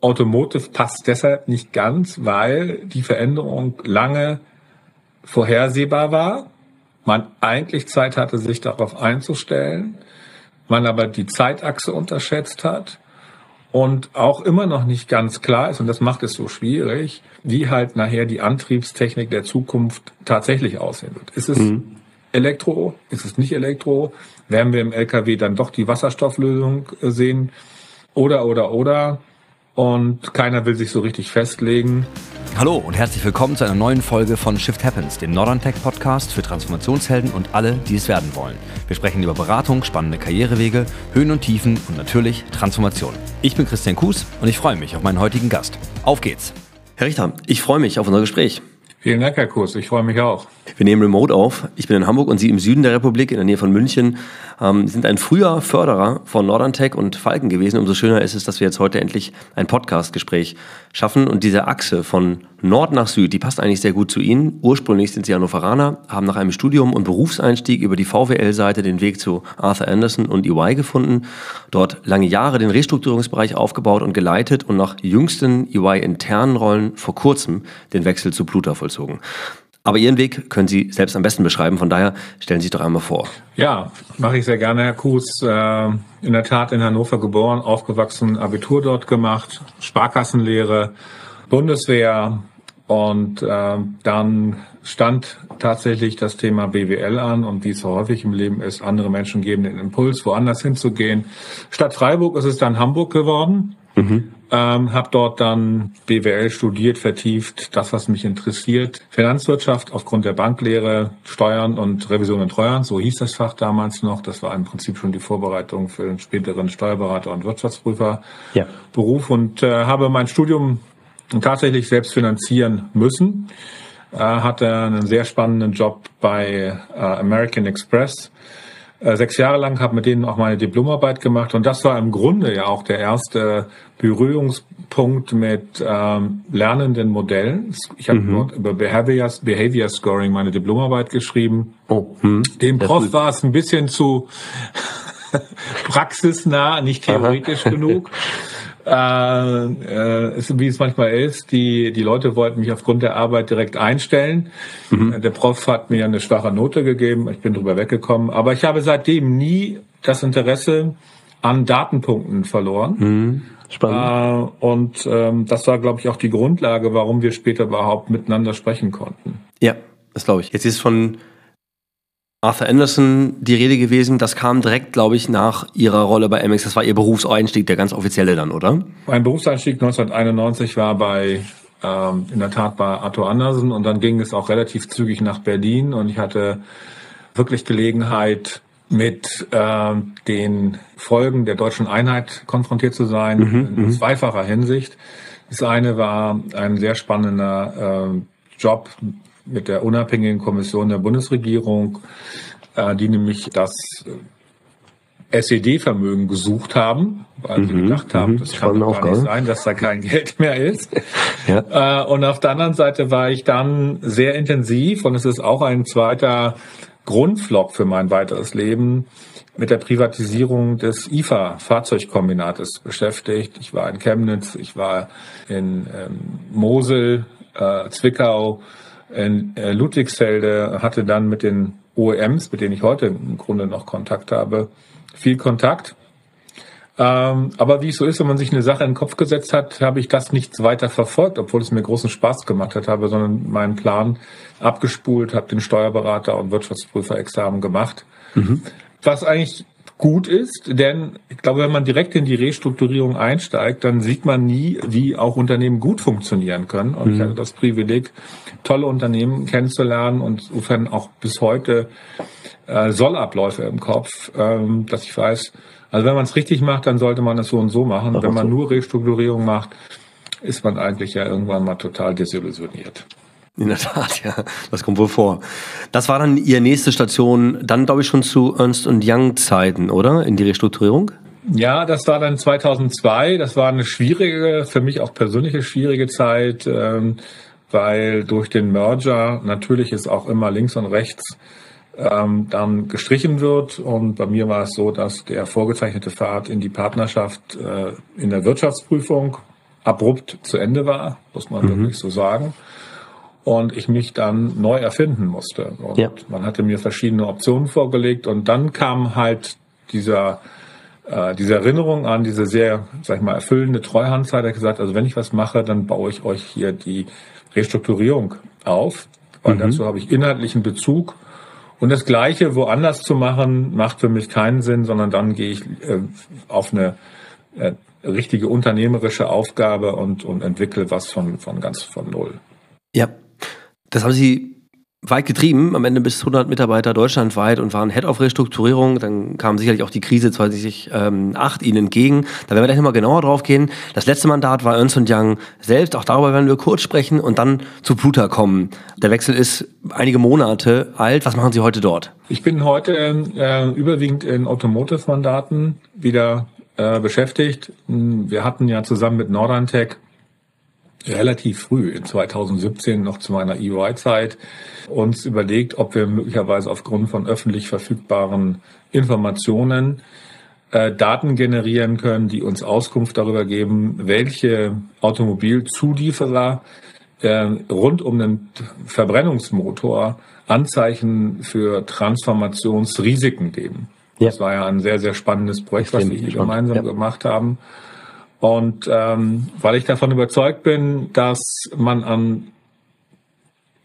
Automotive passt deshalb nicht ganz, weil die Veränderung lange vorhersehbar war, man eigentlich Zeit hatte, sich darauf einzustellen, man aber die Zeitachse unterschätzt hat und auch immer noch nicht ganz klar ist, und das macht es so schwierig, wie halt nachher die Antriebstechnik der Zukunft tatsächlich aussehen wird. Ist es mhm. Elektro? Ist es nicht Elektro? Werden wir im LKW dann doch die Wasserstofflösung sehen? Oder, oder, oder? Und keiner will sich so richtig festlegen. Hallo und herzlich willkommen zu einer neuen Folge von Shift Happens, dem Northern Tech Podcast für Transformationshelden und alle, die es werden wollen. Wir sprechen über Beratung, spannende Karrierewege, Höhen und Tiefen und natürlich Transformation. Ich bin Christian Kues und ich freue mich auf meinen heutigen Gast. Auf geht's! Herr Richter, ich freue mich auf unser Gespräch. Vielen Dank, Herr Kurs. Ich freue mich auch. Wir nehmen Remote auf. Ich bin in Hamburg und Sie im Süden der Republik, in der Nähe von München, ähm, sind ein früher Förderer von Northern Tech und Falken gewesen. Umso schöner ist es, dass wir jetzt heute endlich ein Podcast-Gespräch schaffen. Und diese Achse von Nord nach Süd, die passt eigentlich sehr gut zu Ihnen. Ursprünglich sind Sie Hannoveraner, haben nach einem Studium und Berufseinstieg über die VWL-Seite den Weg zu Arthur Anderson und EY gefunden. Dort lange Jahre den Restrukturierungsbereich aufgebaut und geleitet und nach jüngsten EY-internen Rollen vor kurzem den Wechsel zu Pluta vollzogen. Aber Ihren Weg können Sie selbst am besten beschreiben. Von daher stellen Sie sich doch einmal vor. Ja, mache ich sehr gerne, Herr Kuhs. Äh, in der Tat in Hannover geboren, aufgewachsen, Abitur dort gemacht, Sparkassenlehre, Bundeswehr und äh, dann stand tatsächlich das Thema BWL an und wie es so häufig im Leben ist, andere Menschen geben den Impuls, woanders hinzugehen. Statt Freiburg ist es dann Hamburg geworden. Mhm. Ähm, habe dort dann BWL studiert, vertieft, das, was mich interessiert. Finanzwirtschaft aufgrund der Banklehre, Steuern und Revision und Treuhand, so hieß das Fach damals noch. Das war im Prinzip schon die Vorbereitung für den späteren Steuerberater und Wirtschaftsprüfer ja. Beruf und äh, habe mein Studium tatsächlich selbst finanzieren müssen. Äh, hatte einen sehr spannenden Job bei äh, American Express äh, sechs Jahre lang, habe mit denen auch meine Diplomarbeit gemacht und das war im Grunde ja auch der erste Berührungspunkt mit ähm, lernenden Modellen. Ich habe mhm. dort über Behavior, Behavior Scoring meine Diplomarbeit geschrieben. Oh, hm. Dem Prof war es ein bisschen zu praxisnah, nicht theoretisch genug. Äh, äh, wie es manchmal ist, die, die Leute wollten mich aufgrund der Arbeit direkt einstellen. Mhm. Der Prof hat mir eine schwache Note gegeben, ich bin drüber weggekommen. Aber ich habe seitdem nie das Interesse an Datenpunkten verloren. Mhm. Spannend. Äh, und ähm, das war, glaube ich, auch die Grundlage, warum wir später überhaupt miteinander sprechen konnten. Ja, das glaube ich. Jetzt ist von Arthur Anderson die Rede gewesen. Das kam direkt, glaube ich, nach Ihrer Rolle bei Amex. Das war Ihr Berufseinstieg, der ganz offizielle dann, oder? Mein Berufseinstieg 1991 war bei ähm, in der Tat bei Arthur Andersen und dann ging es auch relativ zügig nach Berlin und ich hatte wirklich Gelegenheit, mit äh, den Folgen der deutschen Einheit konfrontiert zu sein, mhm, in mhm. zweifacher Hinsicht. Das eine war ein sehr spannender äh, Job mit der unabhängigen Kommission der Bundesregierung, äh, die nämlich das äh, SED-Vermögen gesucht haben, weil mhm, sie gedacht haben, mhm. das kann doch gar nicht sein, dass da kein Geld mehr ist. ja. äh, und auf der anderen Seite war ich dann sehr intensiv, und es ist auch ein zweiter Grundflock für mein weiteres Leben, mit der Privatisierung des IFA-Fahrzeugkombinates beschäftigt. Ich war in Chemnitz, ich war in ähm, Mosel, äh, Zwickau, in äh, Ludwigsfelde, hatte dann mit den OEMs, mit denen ich heute im Grunde noch Kontakt habe, viel Kontakt. Ähm, aber wie es so ist, wenn man sich eine Sache in den Kopf gesetzt hat, habe ich das nicht weiter verfolgt, obwohl es mir großen Spaß gemacht hat, habe, sondern meinen Plan abgespult, habe den Steuerberater und Wirtschaftsprüfer-Examen gemacht. Mhm. Was eigentlich gut ist, denn ich glaube, wenn man direkt in die Restrukturierung einsteigt, dann sieht man nie, wie auch Unternehmen gut funktionieren können. Und mhm. ich hatte das Privileg, tolle Unternehmen kennenzulernen und insofern auch bis heute äh, Sollabläufe im Kopf, ähm, dass ich weiß, also wenn man es richtig macht, dann sollte man es so und so machen. Ach, wenn man so. nur Restrukturierung macht, ist man eigentlich ja irgendwann mal total desillusioniert. In der Tat, ja, das kommt wohl vor. Das war dann Ihre nächste Station, dann glaube ich schon zu Ernst Young Zeiten, oder? In die Restrukturierung? Ja, das war dann 2002. Das war eine schwierige, für mich auch persönliche schwierige Zeit, ähm, weil durch den Merger natürlich ist auch immer links und rechts ähm, dann gestrichen wird. Und bei mir war es so, dass der vorgezeichnete Pfad in die Partnerschaft äh, in der Wirtschaftsprüfung abrupt zu Ende war, muss man mhm. wirklich so sagen. Und ich mich dann neu erfinden musste. Und ja. man hatte mir verschiedene Optionen vorgelegt und dann kam halt dieser äh, diese Erinnerung an diese sehr, sag ich mal, erfüllende Treuhandzeit, er gesagt, also wenn ich was mache, dann baue ich euch hier die Restrukturierung auf, weil mhm. dazu habe ich inhaltlichen Bezug. Und das Gleiche woanders zu machen, macht für mich keinen Sinn, sondern dann gehe ich äh, auf eine äh, richtige unternehmerische Aufgabe und, und entwickle was von, von ganz von Null. Ja, das haben Sie weit getrieben, am Ende bis 100 Mitarbeiter deutschlandweit und waren Head of Restrukturierung. Dann kam sicherlich auch die Krise 2008 Ihnen entgegen. Da werden wir gleich nochmal genauer drauf gehen. Das letzte Mandat war Ernst Young selbst. Auch darüber werden wir kurz sprechen und dann zu Pluta kommen. Der Wechsel ist einige Monate alt. Was machen Sie heute dort? Ich bin heute äh, überwiegend in Automotive-Mandaten wieder äh, beschäftigt. Wir hatten ja zusammen mit Norderntech relativ früh, in 2017 noch zu meiner EY-Zeit, uns überlegt, ob wir möglicherweise aufgrund von öffentlich verfügbaren Informationen äh, Daten generieren können, die uns Auskunft darüber geben, welche Automobilzulieferer äh, rund um den Verbrennungsmotor Anzeichen für Transformationsrisiken geben. Ja. Das war ja ein sehr, sehr spannendes Projekt, was wir hier gemeinsam ja. gemacht haben. Und ähm, weil ich davon überzeugt bin, dass man an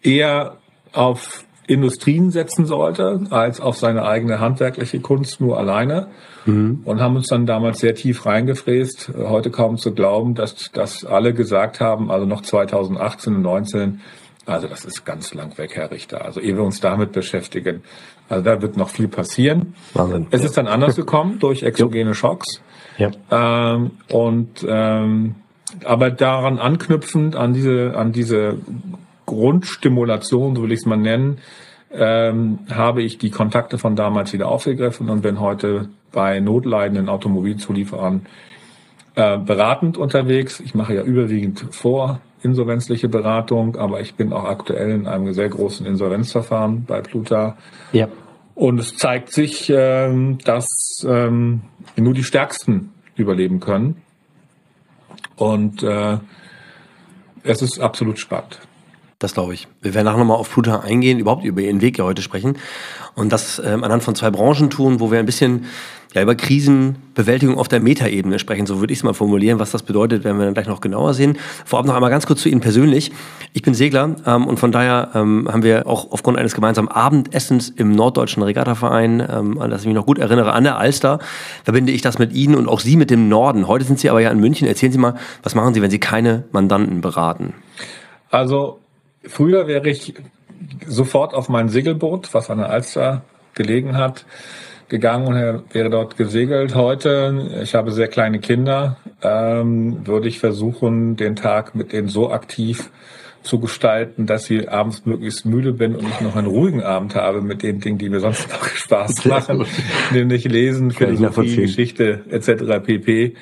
eher auf Industrien setzen sollte, als auf seine eigene handwerkliche Kunst nur alleine. Mhm. Und haben uns dann damals sehr tief reingefräst. Heute kaum zu glauben, dass, dass alle gesagt haben, also noch 2018 und 19, also das ist ganz lang weg, Herr Richter. Also ehe wir uns damit beschäftigen, also da wird noch viel passieren. Wahnsinn. Es ist dann anders gekommen durch exogene Schocks. Ja. Ähm, und ähm, aber daran anknüpfend an diese an diese Grundstimulation, so will ich es mal nennen, ähm, habe ich die Kontakte von damals wieder aufgegriffen und bin heute bei notleidenden Automobilzulieferern äh, beratend unterwegs. Ich mache ja überwiegend vor insolvenzliche Beratung, aber ich bin auch aktuell in einem sehr großen Insolvenzverfahren bei Pluta. Ja. Und es zeigt sich, ähm, dass ähm, nur die Stärksten überleben können. Und äh, es ist absolut spannend. Das glaube ich. Wir werden nachher nochmal auf Pluta eingehen, überhaupt über Ihren Weg ja heute sprechen. Und das ähm, anhand von zwei Branchen tun, wo wir ein bisschen ja, über Krisenbewältigung auf der Metaebene sprechen. So würde ich es mal formulieren. Was das bedeutet, werden wir dann gleich noch genauer sehen. Vorab noch einmal ganz kurz zu Ihnen persönlich. Ich bin Segler ähm, und von daher ähm, haben wir auch aufgrund eines gemeinsamen Abendessens im Norddeutschen Regattaverein, ähm, an das ich mich noch gut erinnere, an der Alster, verbinde ich das mit Ihnen und auch Sie mit dem Norden. Heute sind Sie aber ja in München. Erzählen Sie mal, was machen Sie, wenn Sie keine Mandanten beraten? Also Früher wäre ich sofort auf mein Segelboot, was an der Alster gelegen hat, gegangen und wäre dort gesegelt. Heute, ich habe sehr kleine Kinder, ähm, würde ich versuchen, den Tag mit denen so aktiv zu gestalten, dass sie abends möglichst müde bin und ich noch einen ruhigen Abend habe mit den Dingen, die mir sonst noch Spaß machen, nämlich lesen, Philosophie, Geschichte etc. pp.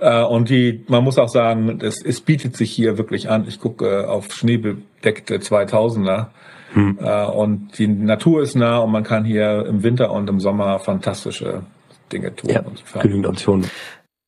Äh, und die, man muss auch sagen, es, es bietet sich hier wirklich an. Ich gucke äh, auf schneebedeckte 2000er hm. Äh, und die Natur ist nah und man kann hier im Winter und im Sommer fantastische Dinge tun. Ja, genügend Optionen.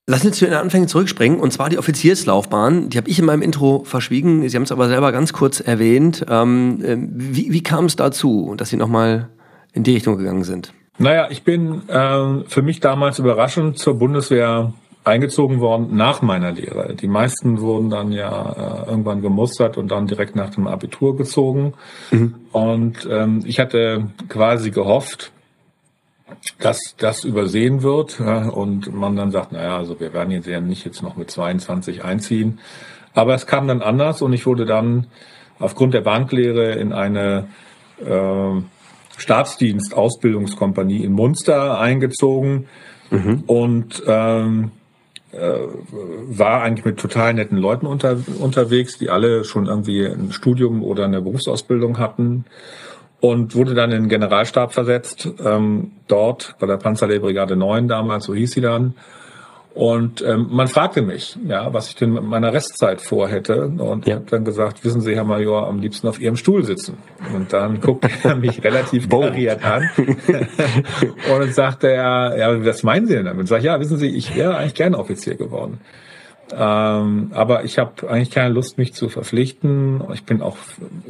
Lass uns zu den Anfängen zurückspringen, und zwar die Offizierslaufbahn. Die habe ich in meinem Intro verschwiegen. Sie haben es aber selber ganz kurz erwähnt. Ähm, wie, wie kam es dazu, dass Sie nochmal in die Richtung gegangen sind? Naja, ich bin äh, für mich damals überraschend zur Bundeswehr eingezogen worden nach meiner Lehre. Die meisten wurden dann ja äh, irgendwann gemustert und dann direkt nach dem Abitur gezogen. Mhm. Und ähm, ich hatte quasi gehofft, dass das übersehen wird ja, und man dann sagt, naja, also wir werden jetzt ja nicht jetzt noch mit 22 einziehen. Aber es kam dann anders und ich wurde dann aufgrund der Banklehre in eine äh, Staatsdienst-Ausbildungskompanie in Munster eingezogen. Mhm. Und ähm, äh, war eigentlich mit total netten Leuten unter, unterwegs, die alle schon irgendwie ein Studium oder eine Berufsausbildung hatten und wurde dann in den Generalstab versetzt, ähm, dort bei der Panzerlehrbrigade 9 damals, so hieß sie dann. Und ähm, man fragte mich, ja, was ich denn mit meiner Restzeit vorhätte. Und ja. ich habe dann gesagt, wissen Sie, Herr Major, am liebsten auf Ihrem Stuhl sitzen. Und dann guckte er mich relativ kariert an und sagte er, ja, was meinen Sie denn damit? Sag ich, ja, wissen Sie, ich wäre eigentlich gerne Offizier geworden. Ähm, aber ich habe eigentlich keine Lust, mich zu verpflichten. Ich bin auch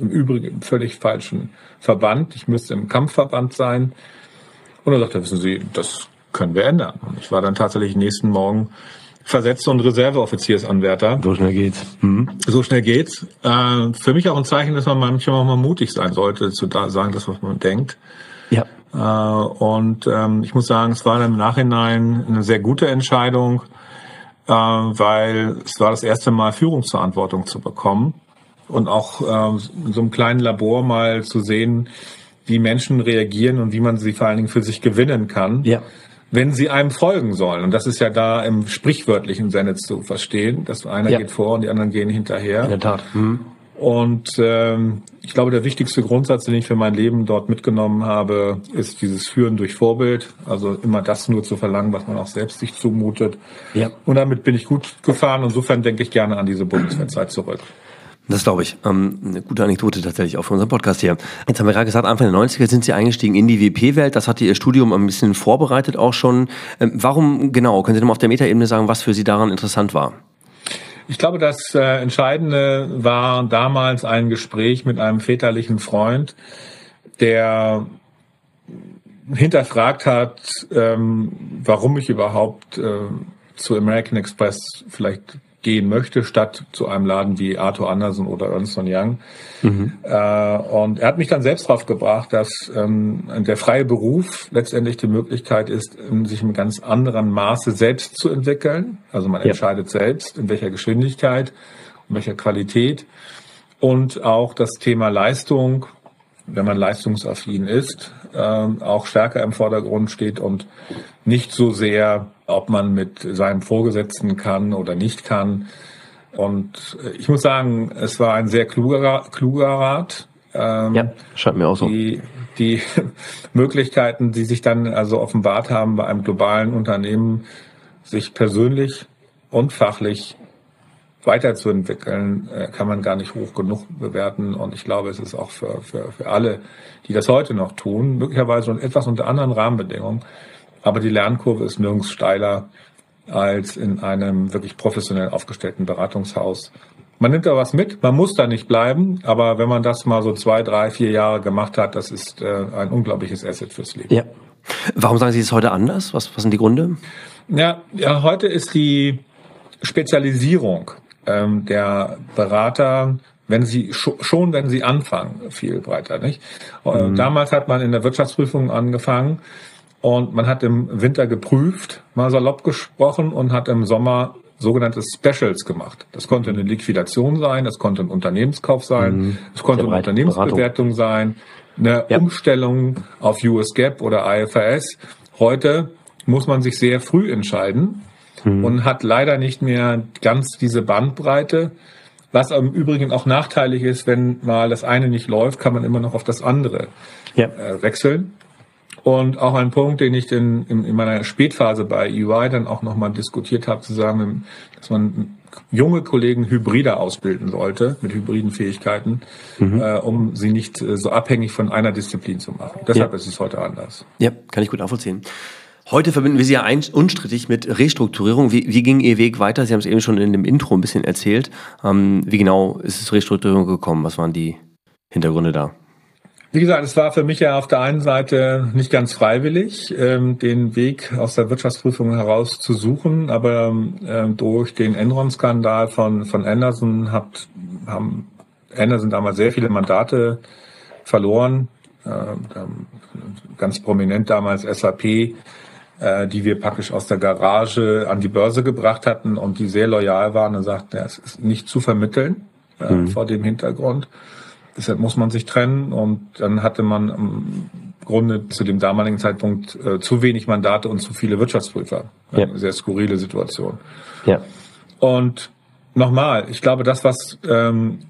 im Übrigen im völlig falschen Verband. Ich müsste im Kampfverband sein. Und er sagte, wissen Sie, das können wir ändern. Und ich war dann tatsächlich nächsten Morgen versetzt und Reserveoffiziersanwärter. So schnell geht's. Mhm. So schnell geht's. Äh, für mich auch ein Zeichen, dass man manchmal auch mal mutig sein sollte, zu da sagen, das, was man denkt. Ja. Äh, und ähm, ich muss sagen, es war dann im Nachhinein eine sehr gute Entscheidung, äh, weil es war das erste Mal Führungsverantwortung zu bekommen und auch äh, in so einem kleinen Labor mal zu sehen, wie Menschen reagieren und wie man sie vor allen Dingen für sich gewinnen kann. Ja wenn sie einem folgen sollen. Und das ist ja da im sprichwörtlichen Sinne zu verstehen, dass einer ja. geht vor und die anderen gehen hinterher. In der Tat. Mhm. Und ähm, ich glaube, der wichtigste Grundsatz, den ich für mein Leben dort mitgenommen habe, ist dieses Führen durch Vorbild. Also immer das nur zu verlangen, was man auch selbst sich zumutet. Ja. Und damit bin ich gut gefahren. Insofern denke ich gerne an diese Bundeswehrzeit zurück. Das glaube ich. Ähm, eine gute Anekdote tatsächlich auch für unseren Podcast hier. Jetzt haben wir gerade gesagt, Anfang der 90er sind Sie eingestiegen in die WP-Welt. Das hatte Ihr Studium ein bisschen vorbereitet auch schon. Ähm, warum genau? Können Sie nochmal auf der Metaebene sagen, was für Sie daran interessant war? Ich glaube, das äh, Entscheidende war damals ein Gespräch mit einem väterlichen Freund, der hinterfragt hat, ähm, warum ich überhaupt äh, zu American Express vielleicht gehen möchte, statt zu einem Laden wie Arthur Anderson oder Ernst Young. Mhm. Äh, und er hat mich dann selbst drauf gebracht, dass ähm, der freie Beruf letztendlich die Möglichkeit ist, sich in ganz anderem Maße selbst zu entwickeln. Also man ja. entscheidet selbst, in welcher Geschwindigkeit, in welcher Qualität. Und auch das Thema Leistung, wenn man leistungsaffin ist, äh, auch stärker im Vordergrund steht und nicht so sehr ob man mit seinem Vorgesetzten kann oder nicht kann. Und ich muss sagen, es war ein sehr kluger, kluger Rat. Ähm, ja, scheint mir auch so. Die, die Möglichkeiten, die sich dann also offenbart haben bei einem globalen Unternehmen, sich persönlich und fachlich weiterzuentwickeln, äh, kann man gar nicht hoch genug bewerten. Und ich glaube, es ist auch für, für, für alle, die das heute noch tun, möglicherweise etwas unter anderen Rahmenbedingungen, aber die Lernkurve ist nirgends steiler als in einem wirklich professionell aufgestellten Beratungshaus. Man nimmt da was mit, man muss da nicht bleiben, aber wenn man das mal so zwei, drei, vier Jahre gemacht hat, das ist äh, ein unglaubliches Asset fürs Leben. Ja. Warum sagen Sie es heute anders? Was, was sind die Gründe? Ja, ja, heute ist die Spezialisierung ähm, der Berater wenn sie schon wenn sie anfangen viel breiter nicht äh, mhm. damals hat man in der Wirtschaftsprüfung angefangen und man hat im Winter geprüft, mal salopp gesprochen, und hat im Sommer sogenannte Specials gemacht. Das konnte eine Liquidation sein, das konnte ein Unternehmenskauf sein, mhm. es konnte eine Unternehmensbewertung Beratung. sein, eine ja. Umstellung auf US GAAP oder IFRS. Heute muss man sich sehr früh entscheiden mhm. und hat leider nicht mehr ganz diese Bandbreite. Was im Übrigen auch nachteilig ist, wenn mal das eine nicht läuft, kann man immer noch auf das andere ja. äh, wechseln. Und auch ein Punkt, den ich in, in, in meiner Spätphase bei EY dann auch nochmal diskutiert habe, zu sagen, dass man junge Kollegen hybrider ausbilden sollte, mit hybriden Fähigkeiten, mhm. äh, um sie nicht äh, so abhängig von einer Disziplin zu machen. Deshalb ja. ist es heute anders. Ja, kann ich gut nachvollziehen. Heute verbinden wir Sie ja ein, unstrittig mit Restrukturierung. Wie, wie ging Ihr Weg weiter? Sie haben es eben schon in dem Intro ein bisschen erzählt. Ähm, wie genau ist es Restrukturierung gekommen? Was waren die Hintergründe da? Wie gesagt, es war für mich ja auf der einen Seite nicht ganz freiwillig, ähm, den Weg aus der Wirtschaftsprüfung heraus zu suchen, aber ähm, durch den Enron-Skandal von, von Anderson hat, haben Anderson damals sehr viele Mandate verloren, äh, ganz prominent damals SAP, äh, die wir praktisch aus der Garage an die Börse gebracht hatten und die sehr loyal waren und sagten, ja, es ist nicht zu vermitteln äh, mhm. vor dem Hintergrund. Deshalb muss man sich trennen und dann hatte man im Grunde zu dem damaligen Zeitpunkt äh, zu wenig Mandate und zu viele Wirtschaftsprüfer. Ja. Eine sehr skurrile Situation. Ja. Und nochmal, ich glaube, das, was ähm,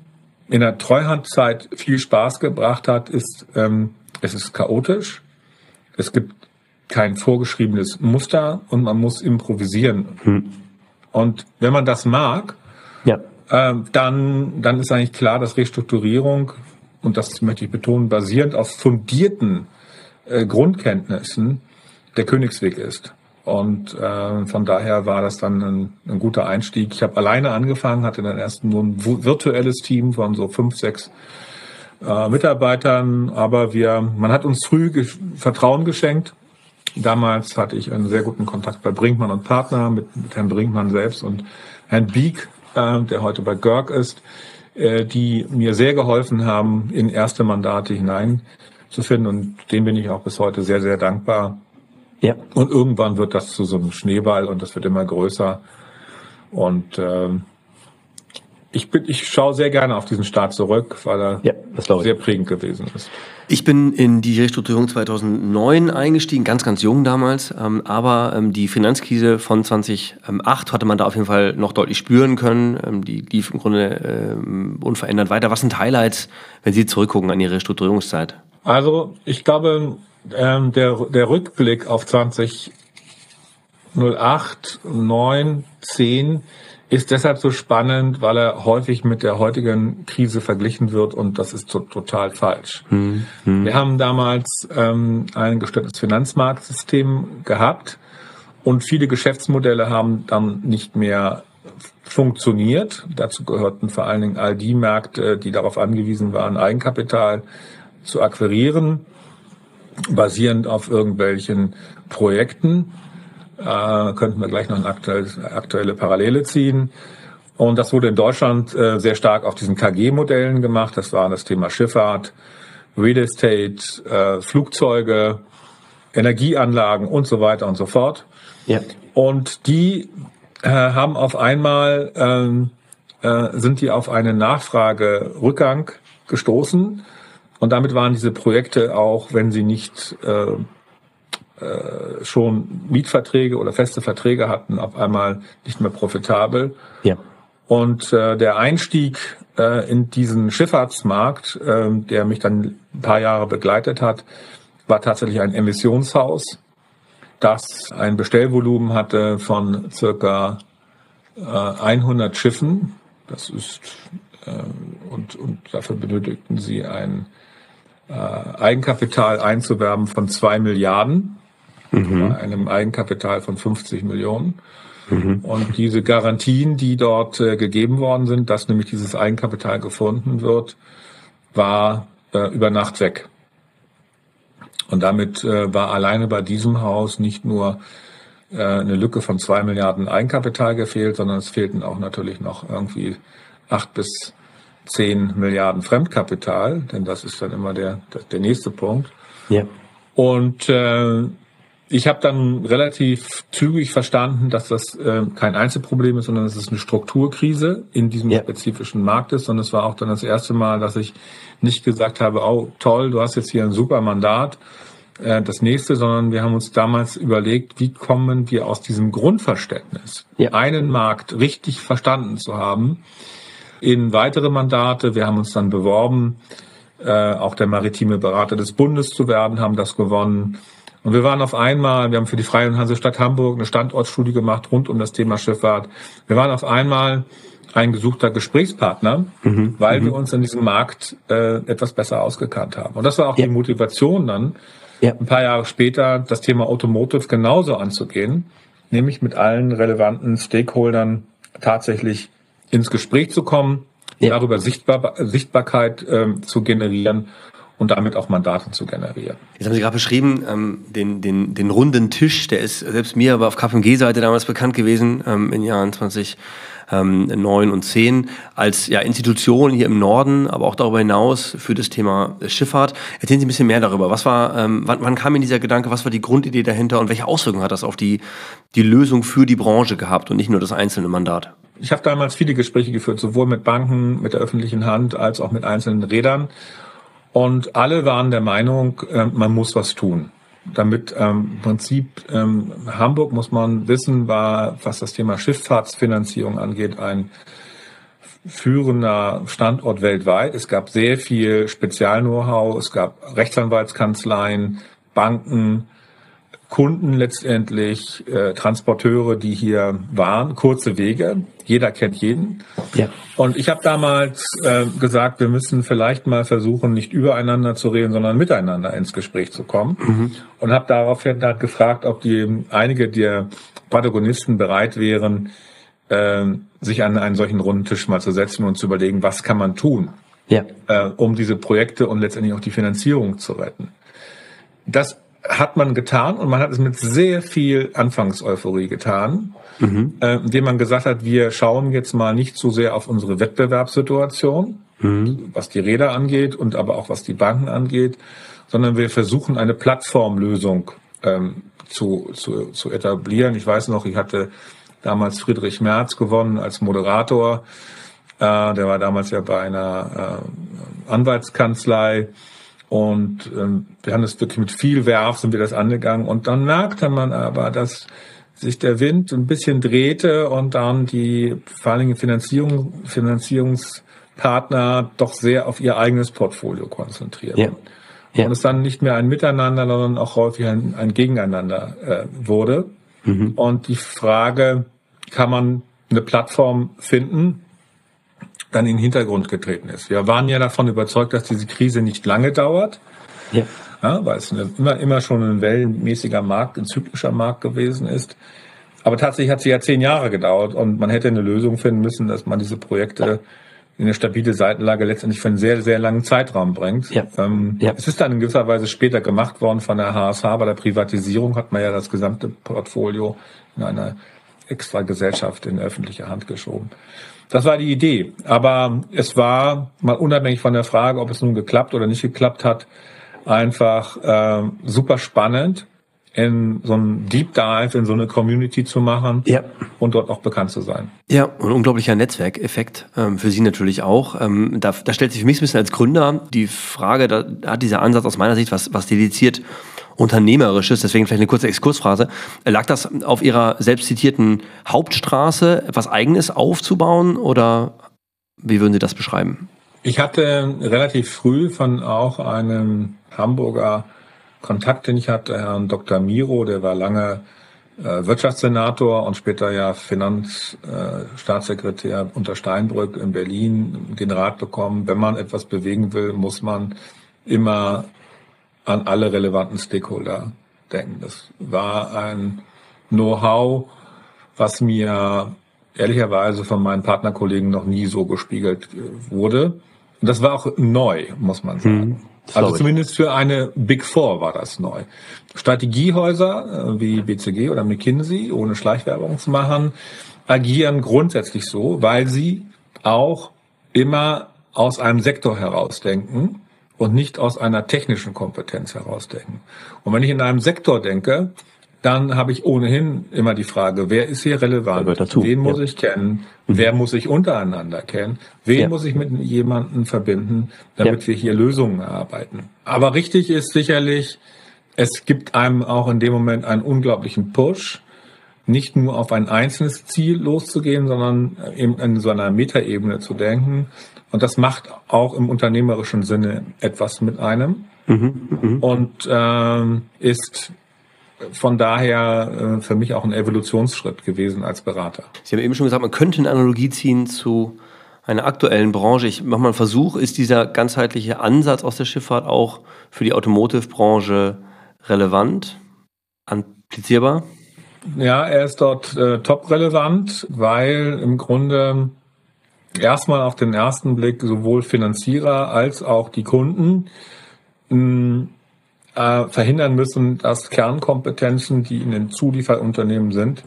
in der Treuhandzeit viel Spaß gebracht hat, ist, ähm, es ist chaotisch. Es gibt kein vorgeschriebenes Muster und man muss improvisieren. Hm. Und wenn man das mag, ja dann, dann ist eigentlich klar, dass Restrukturierung, und das möchte ich betonen, basierend auf fundierten äh, Grundkenntnissen der Königsweg ist. Und äh, von daher war das dann ein, ein guter Einstieg. Ich habe alleine angefangen, hatte dann erst nur ein virtuelles Team von so fünf, sechs äh, Mitarbeitern, aber wir, man hat uns früh Vertrauen geschenkt. Damals hatte ich einen sehr guten Kontakt bei Brinkmann und Partner mit, mit Herrn Brinkmann selbst und Herrn Beek, äh, der heute bei Görg ist, äh, die mir sehr geholfen haben, in erste Mandate hineinzufinden und dem bin ich auch bis heute sehr, sehr dankbar. Ja. Und irgendwann wird das zu so einem Schneeball und das wird immer größer. Und ähm, ich, bin, ich schaue sehr gerne auf diesen Start zurück, weil er ja, sehr prägend gewesen ist. Ich bin in die Restrukturierung 2009 eingestiegen, ganz, ganz jung damals. Ähm, aber ähm, die Finanzkrise von 2008 hatte man da auf jeden Fall noch deutlich spüren können. Ähm, die lief im Grunde ähm, unverändert weiter. Was sind Highlights, wenn Sie zurückgucken an Ihre Restrukturierungszeit? Also ich glaube, ähm, der, der Rückblick auf 2008, 9, 10 ist deshalb so spannend, weil er häufig mit der heutigen Krise verglichen wird und das ist to total falsch. Hm, hm. Wir haben damals ähm, ein gestörtes Finanzmarktsystem gehabt und viele Geschäftsmodelle haben dann nicht mehr funktioniert. Dazu gehörten vor allen Dingen all die Märkte, die darauf angewiesen waren, Eigenkapital zu akquirieren, basierend auf irgendwelchen Projekten äh, könnten wir gleich noch eine aktuelle, aktuelle Parallele ziehen. Und das wurde in Deutschland äh, sehr stark auf diesen KG-Modellen gemacht. Das war das Thema Schifffahrt, Real Estate, äh, Flugzeuge, Energieanlagen und so weiter und so fort. Ja. Und die äh, haben auf einmal, ähm, äh, sind die auf einen Nachfragerückgang gestoßen. Und damit waren diese Projekte auch, wenn sie nicht äh, äh, schon Mietverträge oder feste Verträge hatten, auf einmal nicht mehr profitabel. Ja. Und äh, der Einstieg äh, in diesen Schifffahrtsmarkt, äh, der mich dann ein paar Jahre begleitet hat, war tatsächlich ein Emissionshaus, das ein Bestellvolumen hatte von circa äh, 100 Schiffen. Das ist äh, und, und dafür benötigten sie ein äh, Eigenkapital einzuwerben von zwei Milliarden mhm. bei einem Eigenkapital von 50 Millionen. Mhm. Und diese Garantien, die dort äh, gegeben worden sind, dass nämlich dieses Eigenkapital gefunden wird, war äh, über Nacht weg. Und damit äh, war alleine bei diesem Haus nicht nur äh, eine Lücke von zwei Milliarden Eigenkapital gefehlt, sondern es fehlten auch natürlich noch irgendwie acht bis zehn Milliarden Fremdkapital, denn das ist dann immer der, der nächste Punkt. Ja. Und äh, ich habe dann relativ zügig verstanden, dass das äh, kein Einzelproblem ist, sondern dass es eine Strukturkrise in diesem ja. spezifischen Markt ist. Und es war auch dann das erste Mal, dass ich nicht gesagt habe, oh toll, du hast jetzt hier ein super Mandat, äh, das nächste, sondern wir haben uns damals überlegt, wie kommen wir aus diesem Grundverständnis, ja. einen Markt richtig verstanden zu haben, in weitere Mandate. Wir haben uns dann beworben, äh, auch der maritime Berater des Bundes zu werden, haben das gewonnen und wir waren auf einmal, wir haben für die Freie Hansestadt Hamburg eine Standortstudie gemacht rund um das Thema Schifffahrt. Wir waren auf einmal ein gesuchter Gesprächspartner, mhm. weil mhm. wir uns in diesem Markt äh, etwas besser ausgekannt haben. Und das war auch ja. die Motivation dann, ja. ein paar Jahre später das Thema Automotive genauso anzugehen, nämlich mit allen relevanten Stakeholdern tatsächlich ins Gespräch zu kommen, ja. darüber Sichtbar Sichtbarkeit äh, zu generieren und damit auch Mandate zu generieren. Jetzt haben Sie gerade beschrieben, ähm, den, den, den runden Tisch, der ist selbst mir aber auf KPMG-Seite damals bekannt gewesen, ähm, in den Jahren 2009 ähm, und 10, als ja, Institution hier im Norden, aber auch darüber hinaus für das Thema Schifffahrt. Erzählen Sie ein bisschen mehr darüber. Was war, ähm, wann, wann kam Ihnen dieser Gedanke, was war die Grundidee dahinter und welche Auswirkungen hat das auf die, die Lösung für die Branche gehabt und nicht nur das einzelne Mandat? Ich habe damals viele Gespräche geführt, sowohl mit Banken, mit der öffentlichen Hand als auch mit einzelnen Rädern. Und alle waren der Meinung, äh, man muss was tun. Damit ähm, im Prinzip ähm, Hamburg, muss man wissen, war, was das Thema Schifffahrtsfinanzierung angeht, ein führender Standort weltweit. Es gab sehr viel Spezial-Know-how, es gab Rechtsanwaltskanzleien, Banken, Kunden letztendlich, äh, Transporteure, die hier waren, kurze Wege. Jeder kennt jeden. Ja. Und ich habe damals äh, gesagt, wir müssen vielleicht mal versuchen, nicht übereinander zu reden, sondern miteinander ins Gespräch zu kommen. Mhm. Und habe daraufhin halt gefragt, ob die einige der Protagonisten bereit wären, äh, sich an einen solchen runden Tisch mal zu setzen und zu überlegen, was kann man tun, ja. äh, um diese Projekte und letztendlich auch die Finanzierung zu retten. Das hat man getan und man hat es mit sehr viel Anfangseuphorie getan, mhm. äh, indem man gesagt hat, wir schauen jetzt mal nicht so sehr auf unsere Wettbewerbssituation, mhm. was die Räder angeht und aber auch was die Banken angeht, sondern wir versuchen eine Plattformlösung ähm, zu, zu, zu etablieren. Ich weiß noch, ich hatte damals Friedrich Merz gewonnen als Moderator. Äh, der war damals ja bei einer äh, Anwaltskanzlei und ähm, wir haben das wirklich mit viel Werf sind wir das angegangen. Und dann merkte man aber, dass sich der Wind ein bisschen drehte und dann die vor allen Dingen Finanzierung, Finanzierungspartner doch sehr auf ihr eigenes Portfolio konzentrierten. Ja. Ja. Und es dann nicht mehr ein Miteinander, sondern auch häufig ein, ein Gegeneinander äh, wurde. Mhm. Und die Frage, kann man eine Plattform finden, dann in den Hintergrund getreten ist. Wir waren ja davon überzeugt, dass diese Krise nicht lange dauert. Ja. Ja, weil es eine, immer, immer schon ein wellenmäßiger Markt, ein zyklischer Markt gewesen ist. Aber tatsächlich hat sie ja zehn Jahre gedauert und man hätte eine Lösung finden müssen, dass man diese Projekte in eine stabile Seitenlage letztendlich für einen sehr, sehr langen Zeitraum bringt. Ja. Ähm, ja. Es ist dann in gewisser Weise später gemacht worden von der HSH. Bei der Privatisierung hat man ja das gesamte Portfolio in eine extra Gesellschaft in öffentliche Hand geschoben. Das war die Idee. Aber es war mal unabhängig von der Frage, ob es nun geklappt oder nicht geklappt hat, einfach äh, super spannend, in so einen Deep Dive in so eine Community zu machen ja. und dort auch bekannt zu sein. Ja, und unglaublicher Netzwerkeffekt ähm, für Sie natürlich auch. Ähm, da, da stellt sich für mich ein bisschen als Gründer die Frage, da hat dieser Ansatz aus meiner Sicht was, was dediziert Unternehmerisches, deswegen vielleicht eine kurze Exkursphrase. Lag das auf Ihrer selbst zitierten Hauptstraße, etwas Eigenes aufzubauen oder wie würden Sie das beschreiben? Ich hatte relativ früh von auch einem Hamburger Kontakt, den ich hatte, Herrn Dr. Miro, der war lange äh, Wirtschaftssenator und später ja Finanzstaatssekretär äh, unter Steinbrück in Berlin, den Rat bekommen, wenn man etwas bewegen will, muss man immer an alle relevanten Stakeholder denken. Das war ein Know-how, was mir ehrlicherweise von meinen Partnerkollegen noch nie so gespiegelt äh, wurde. Und das war auch neu, muss man sagen. Hm, also zumindest für eine Big Four war das neu. Strategiehäuser äh, wie BCG oder McKinsey, ohne Schleichwerbung zu machen, agieren grundsätzlich so, weil sie auch immer aus einem Sektor herausdenken und nicht aus einer technischen Kompetenz herausdenken. Und wenn ich in einem Sektor denke, dann habe ich ohnehin immer die Frage, wer ist hier relevant? Wen muss ja. ich kennen? Mhm. Wer muss ich untereinander kennen? Wen ja. muss ich mit jemandem verbinden, damit ja. wir hier Lösungen erarbeiten? Aber richtig ist sicherlich, es gibt einem auch in dem Moment einen unglaublichen Push, nicht nur auf ein einzelnes Ziel loszugehen, sondern eben in so einer Metaebene zu denken und das macht auch im unternehmerischen Sinne etwas mit einem mhm, mh. und ähm, ist von daher äh, für mich auch ein Evolutionsschritt gewesen als Berater. Sie haben eben schon gesagt, man könnte eine Analogie ziehen zu einer aktuellen Branche. Ich mache mal einen Versuch. Ist dieser ganzheitliche Ansatz aus der Schifffahrt auch für die Automotive-Branche relevant, applizierbar? Ja, er ist dort äh, top relevant, weil im Grunde erstmal auf den ersten Blick sowohl Finanzierer als auch die Kunden mh, äh, verhindern müssen, dass Kernkompetenzen, die in den Zulieferunternehmen sind,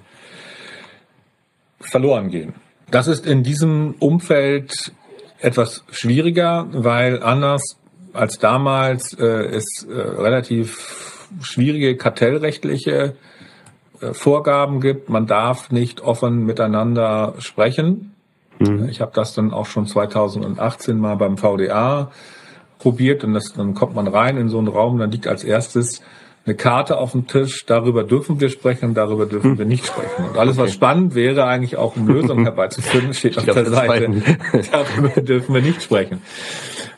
verloren gehen. Das ist in diesem Umfeld etwas schwieriger, weil anders als damals äh, es äh, relativ schwierige kartellrechtliche äh, Vorgaben gibt. Man darf nicht offen miteinander sprechen. Mhm. Ich habe das dann auch schon 2018 mal beim VDA probiert und das, dann kommt man rein in so einen Raum, dann liegt als erstes eine Karte auf dem Tisch, darüber dürfen wir sprechen, darüber dürfen hm. wir nicht sprechen. Und alles, okay. was spannend wäre, eigentlich auch um Lösungen herbeizuführen, steht auf der Seite. darüber dürfen wir nicht sprechen.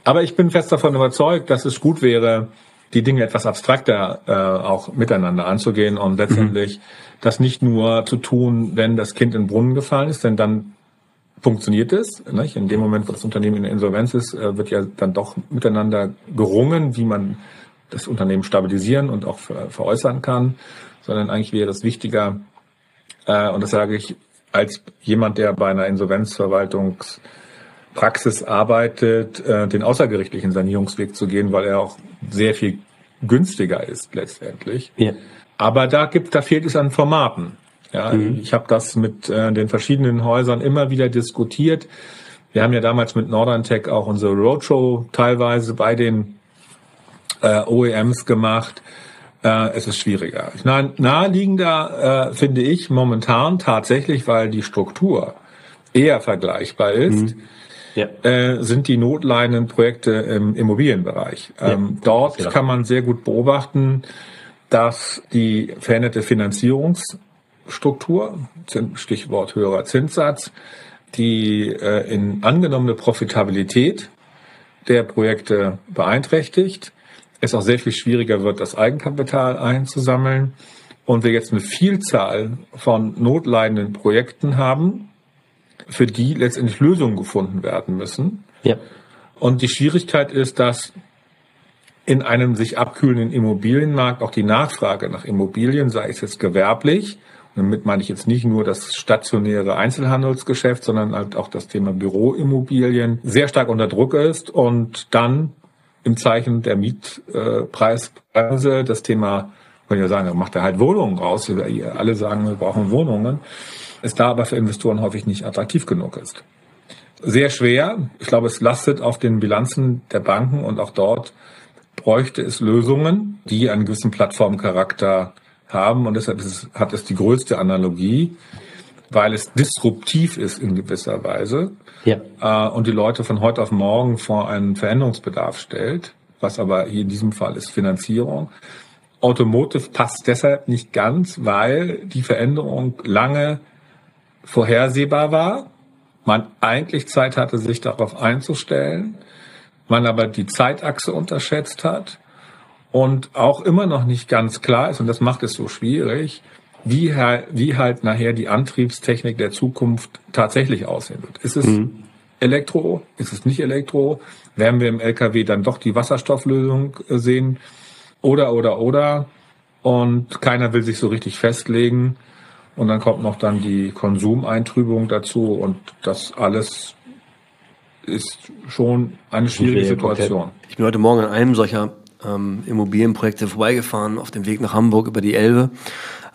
Aber ich bin fest davon überzeugt, dass es gut wäre, die Dinge etwas abstrakter äh, auch miteinander anzugehen und letztendlich mhm. das nicht nur zu tun, wenn das Kind in den Brunnen gefallen ist, denn dann funktioniert es. Nicht? In dem Moment, wo das Unternehmen in der Insolvenz ist, äh, wird ja dann doch miteinander gerungen, wie man das Unternehmen stabilisieren und auch ver veräußern kann, sondern eigentlich wäre es wichtiger, äh, und das sage ich als jemand, der bei einer Insolvenzverwaltungspraxis arbeitet, äh, den außergerichtlichen Sanierungsweg zu gehen, weil er auch sehr viel günstiger ist letztendlich. Ja. Aber da gibt, da fehlt es an Formaten. Ja, mhm. ich habe das mit äh, den verschiedenen Häusern immer wieder diskutiert. Wir haben ja damals mit Northern Tech auch unsere Roadshow teilweise bei den äh, OEMs gemacht. Äh, es ist schwieriger. Nah, naheliegender äh, finde ich momentan tatsächlich, weil die Struktur eher vergleichbar ist. Mhm. Ja. Äh, sind die Notleinenprojekte im Immobilienbereich. Ähm, ja. Dort ja. kann man sehr gut beobachten, dass die veränderte Finanzierungs Struktur, Stichwort höherer Zinssatz, die äh, in angenommene Profitabilität der Projekte beeinträchtigt, es auch sehr viel schwieriger wird, das Eigenkapital einzusammeln und wir jetzt eine Vielzahl von notleidenden Projekten haben, für die letztendlich Lösungen gefunden werden müssen. Ja. Und die Schwierigkeit ist, dass in einem sich abkühlenden Immobilienmarkt auch die Nachfrage nach Immobilien, sei es jetzt gewerblich damit meine ich jetzt nicht nur das stationäre Einzelhandelsgeschäft, sondern halt auch das Thema Büroimmobilien sehr stark unter Druck ist und dann im Zeichen der Mietpreispreise das Thema, wenn ihr sagen, macht er halt Wohnungen raus, alle sagen, wir brauchen Wohnungen, es da aber für Investoren häufig nicht attraktiv genug ist. Sehr schwer. Ich glaube, es lastet auf den Bilanzen der Banken und auch dort bräuchte es Lösungen, die einen gewissen Plattformcharakter haben und deshalb es, hat es die größte Analogie, weil es disruptiv ist in gewisser Weise ja. äh, und die Leute von heute auf morgen vor einen Veränderungsbedarf stellt, was aber hier in diesem Fall ist Finanzierung. Automotive passt deshalb nicht ganz, weil die Veränderung lange vorhersehbar war, man eigentlich Zeit hatte, sich darauf einzustellen, man aber die Zeitachse unterschätzt hat und auch immer noch nicht ganz klar ist, und das macht es so schwierig, wie, wie halt nachher die Antriebstechnik der Zukunft tatsächlich aussehen wird. Ist es mhm. Elektro? Ist es nicht Elektro? Werden wir im LKW dann doch die Wasserstofflösung äh, sehen? Oder, oder, oder? Und keiner will sich so richtig festlegen. Und dann kommt noch dann die Konsumeintrübung dazu und das alles ist schon eine schwierige Situation. Ich bin heute Morgen an einem solcher ähm, Immobilienprojekte vorbeigefahren auf dem Weg nach Hamburg über die Elbe.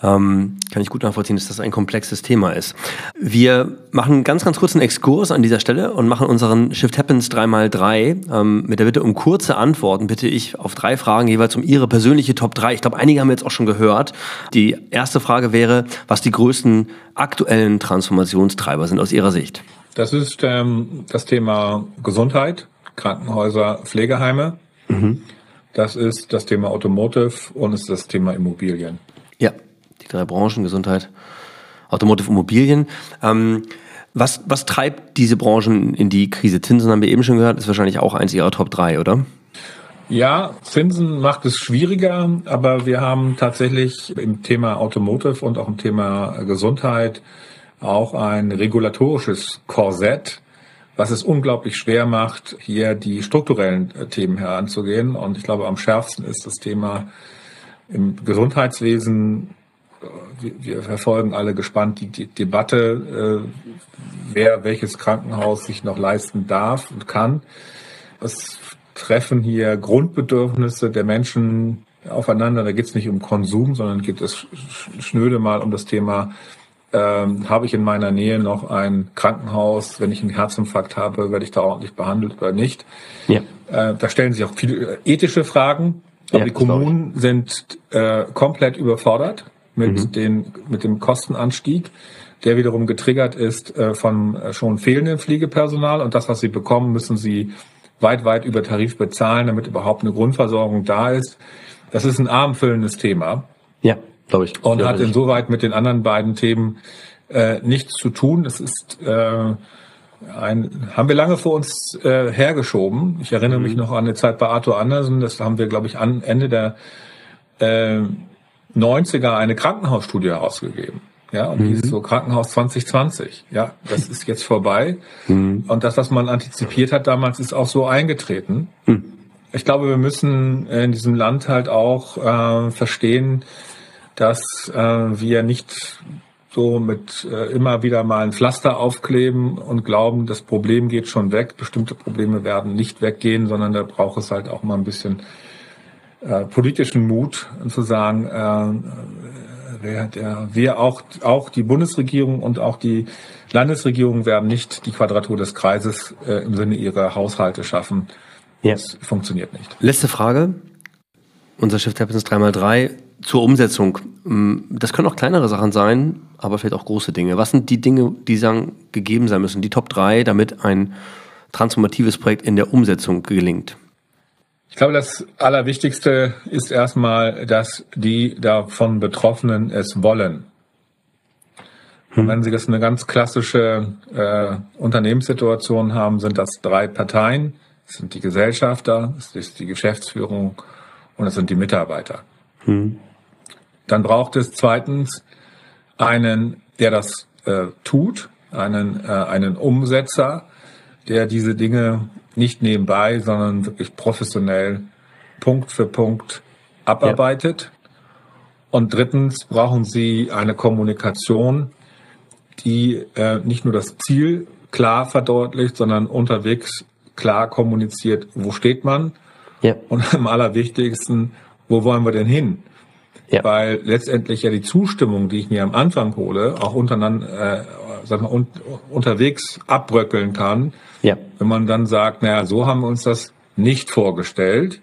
Ähm, kann ich gut nachvollziehen, dass das ein komplexes Thema ist. Wir machen ganz, ganz kurzen Exkurs an dieser Stelle und machen unseren Shift Happens 3x3 ähm, mit der Bitte um kurze Antworten. Bitte ich auf drei Fragen jeweils um Ihre persönliche Top 3. Ich glaube, einige haben wir jetzt auch schon gehört. Die erste Frage wäre, was die größten aktuellen Transformationstreiber sind aus Ihrer Sicht. Das ist ähm, das Thema Gesundheit, Krankenhäuser, Pflegeheime. Mhm. Das ist das Thema Automotive und ist das Thema Immobilien. Ja, die drei Branchen, Gesundheit, Automotive, Immobilien. Ähm, was, was treibt diese Branchen in die Krise? Zinsen haben wir eben schon gehört, ist wahrscheinlich auch eins ihrer Top 3, oder? Ja, Zinsen macht es schwieriger, aber wir haben tatsächlich im Thema Automotive und auch im Thema Gesundheit auch ein regulatorisches Korsett, was es unglaublich schwer macht, hier die strukturellen äh, Themen heranzugehen. Und ich glaube, am schärfsten ist das Thema im Gesundheitswesen. Äh, wir verfolgen alle gespannt die, Debatte, äh, wer welches Krankenhaus sich noch leisten darf und kann. Es treffen hier Grundbedürfnisse der Menschen aufeinander. Da geht es nicht um Konsum, sondern geht es schnöde mal um das Thema ähm, habe ich in meiner Nähe noch ein Krankenhaus, wenn ich einen Herzinfarkt habe, werde ich da ordentlich behandelt oder nicht. Ja. Äh, da stellen sich auch viele ethische Fragen. Aber ja, die Kommunen sind äh, komplett überfordert mit, mhm. den, mit dem Kostenanstieg, der wiederum getriggert ist äh, von äh, schon fehlendem Pflegepersonal. Und das, was sie bekommen, müssen sie weit, weit über Tarif bezahlen, damit überhaupt eine Grundversorgung da ist. Das ist ein armfüllendes Thema. Ja glaube ich. Und hat insoweit mit den anderen beiden Themen äh, nichts zu tun. Es ist äh, ein, haben wir lange vor uns äh, hergeschoben. Ich erinnere mhm. mich noch an eine Zeit bei Arthur Andersen, das haben wir, glaube ich, an Ende der äh, 90er eine Krankenhausstudie herausgegeben. Ja, und mhm. die ist so Krankenhaus 2020. Ja, das ist jetzt vorbei. Mhm. Und das, was man antizipiert hat damals, ist auch so eingetreten. Mhm. Ich glaube, wir müssen in diesem Land halt auch äh, verstehen, dass äh, wir nicht so mit äh, immer wieder mal ein Pflaster aufkleben und glauben, das Problem geht schon weg. Bestimmte Probleme werden nicht weggehen, sondern da braucht es halt auch mal ein bisschen äh, politischen Mut, zu sagen, äh, wer, der, wir auch, auch die Bundesregierung und auch die Landesregierung werden nicht die Quadratur des Kreises äh, im Sinne ihrer Haushalte schaffen. Ja. Das funktioniert nicht. Letzte Frage. Unser Shift Happens 3x3 zur Umsetzung. Mm, das können auch kleinere Sachen sein, aber vielleicht auch große Dinge. Was sind die Dinge, die sagen, gegeben sein müssen, die Top 3, damit ein transformatives Projekt in der Umsetzung gelingt? Ich glaube, das Allerwichtigste ist erstmal, dass die davon Betroffenen es wollen. Hm. Wenn Sie das eine ganz klassische äh, Unternehmenssituation haben, sind das drei Parteien. Das sind die Gesellschafter, das ist die Geschäftsführung und das sind die Mitarbeiter. Hm. Dann braucht es zweitens einen, der das äh, tut, einen, äh, einen Umsetzer, der diese Dinge nicht nebenbei, sondern wirklich professionell Punkt für Punkt abarbeitet. Ja. Und drittens brauchen Sie eine Kommunikation, die äh, nicht nur das Ziel klar verdeutlicht, sondern unterwegs klar kommuniziert, wo steht man ja. und am allerwichtigsten, wo wollen wir denn hin? Ja. Weil letztendlich ja die Zustimmung, die ich mir am Anfang hole, auch untereinander, äh, sag mal, un unterwegs abbröckeln kann, ja. wenn man dann sagt, naja, so haben wir uns das nicht vorgestellt.